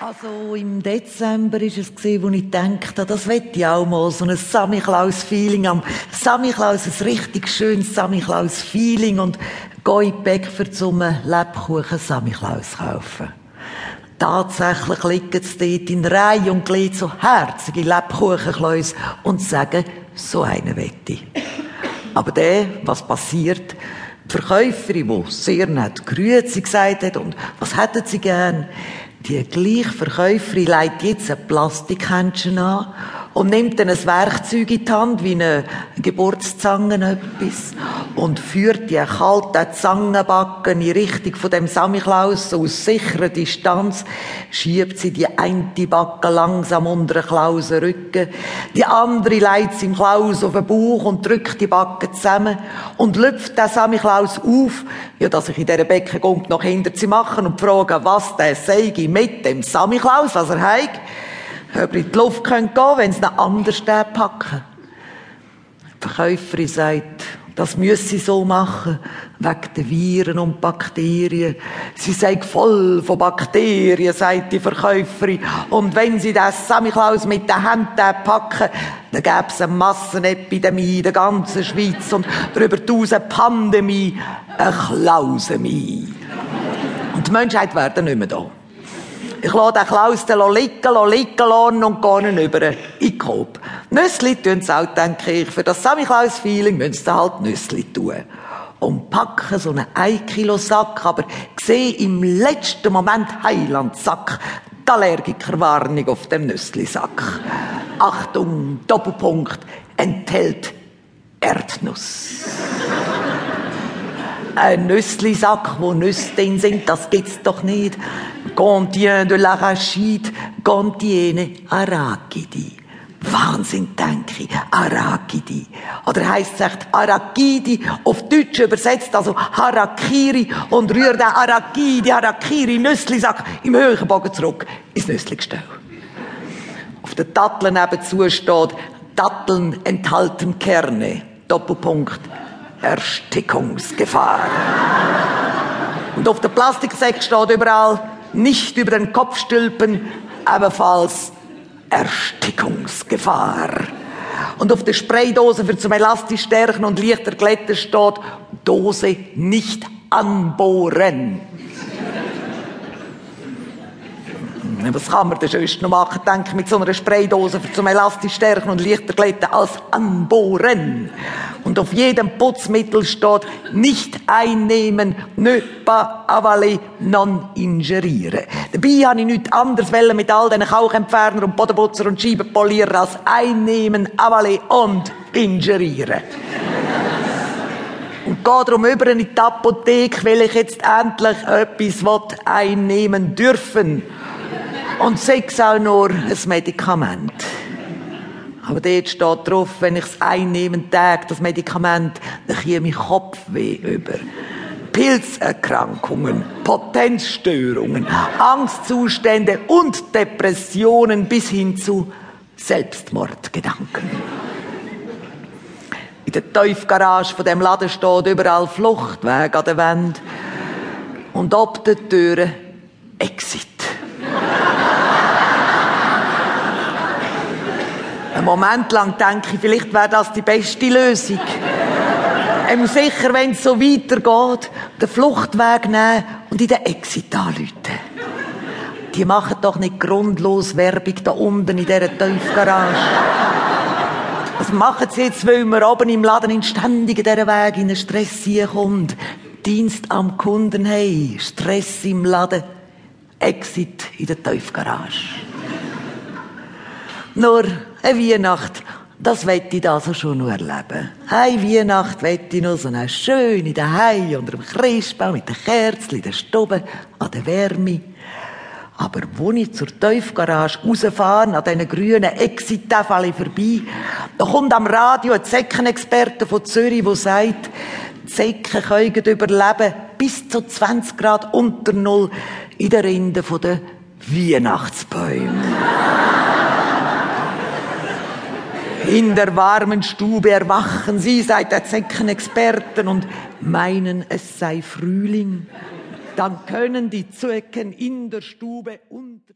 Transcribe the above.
Also im Dezember ist es gesehen, wo ich dachte, das wette ich auch mal so ein Samichlaus-Feeling am Samichlaus, ein richtig schönes Samichlaus-Feeling und gehe die Bäcker zum Lebkuchen Samichlaus kaufen. Tatsächlich liegen sie dort in Reihe und Glied so herzige Lebkuchenkläuse und sagen, so eine wette ich. Aber der, was passiert, die Verkäuferin, die sehr nett Grüezi gesagt hat und was hätten sie gern, die gleiche Verkäuferin legt jetzt ein Plastikhändchen an und nimmt dann ein Werkzeug in die Hand, wie eine Geburtszange etwas, und führt die kalte Zangenbacken in Richtung von dem Samichlaus. Aus sicherer Distanz, schiebt sie die eine Backe langsam unter den Klausenrücken, die andere legt sie im Klaus auf den Bauch und drückt die Backe zusammen und lüpft den Samichlaus auf, ja, dass ich in dieser Becken kommt, noch hinter sie machen und fragen, was der sei mit dem Samichlaus, was er hat ob er in die Luft gehen könnte, wenn sie ihn anders packen. Die Verkäuferin sagt, das müsse sie so machen, wegen den Viren und Bakterien. Sie sei voll von Bakterien, sagt die Verkäuferin. Und wenn sie das Samichlaus mit den Händen packen, dann gäbe es eine Massenepidemie in der ganzen Schweiz und darüber tausend Pandemie, eine Klausemie. Und die Menschheit wäre nicht mehr da. Ich lasse den Klaus dann liegen, liegen lassen und gehe ihn über in den Coop. Nüssli tun sie auch, denke ich. Für das Samichlaus-Feeling müssen sie halt Nüssli tun. Und packen so einen 1 Kilo Sack, aber sehe im letzten Moment Heilandsack. Die Allergikerwarnung auf dem Nüssli-Sack. Achtung, Doppelpunkt, enthält Erdnuss. Ein Nüssli-Sack, wo Nüsse drin sind, das gibt's doch nicht contient de l'arachide, contiene arachidi. Wahnsinn, denke ich. Arachidi. Oder heisst es echt Arachidi, auf Deutsch übersetzt, also Harakiri, und rührt den Arachidi, Harakiri, Nüsslisack im höheren Bogen zurück ins Nüssligestell. Auf der Tattel nebenzu steht, Datteln enthalten Kerne. Doppelpunkt. Erstickungsgefahr. Und auf der Plastiksäck steht überall, nicht über den Kopf stülpen, ebenfalls Erstickungsgefahr. Und auf der Spraydose für zum elastisch stärken und leichter glätten steht, Dose nicht anbohren. Was kann man denn sonst noch machen, denke ich, mit so einer Spraydose für zum elastisch stärken und leichter glätten als anbohren? Und auf jedem Putzmittel steht, nicht einnehmen, ne pas avaler, non ingerieren. Dabei habe ich nichts anderes wollen mit all diesen Kauchentferner und Bodenputzer und Scheibenpolierer als einnehmen, avaler und ingerieren. Und gehe darum über in die Apotheke, weil ich jetzt endlich etwas einnehmen dürfen. Und sechs auch nur ein Medikament. Aber dort steht drauf, wenn ich es einnehme, Tag, das Medikament, dann käme ich Kopfweh über. Pilzerkrankungen, Potenzstörungen, Angstzustände und Depressionen bis hin zu Selbstmordgedanken. In der Teufgarage von dem Laden steht überall Fluchtweg an der Wand und ob der Türe Exit. Einen Moment lang denke ich, vielleicht wäre das die beste Lösung. Ähm, sicher, wenn es so weitergeht, den Fluchtweg nehmen und in den Exit anrufen. Die machen doch nicht grundlos Werbung da unten in dieser Tiefgarage. Was machen sie jetzt, weil wir oben im Laden in ständig dieser Weg in den Stress kommt? Dienst am Kunden, hey, Stress im Laden, Exit in der Tiefgarage. Nur eine Weihnacht, das wette ich da so schon noch erleben. Eine Weihnacht wette ich noch so eine schöne daheim unter dem Christbaum mit den Kerzen, den Stuben, an der Wärme. Aber wo ich zur Tiefgarage rausfahre, an diesen grünen Exit-Tafeln vorbei, da kommt am Radio ein Zeckenexperte von Zürich, der sagt, die Zecken können überleben bis zu 20 Grad unter Null in der Rinde der Weihnachtsbäume. In der warmen Stube erwachen Sie, seid der Zeckenexperten und meinen, es sei Frühling. Dann können die Zecken in der Stube unter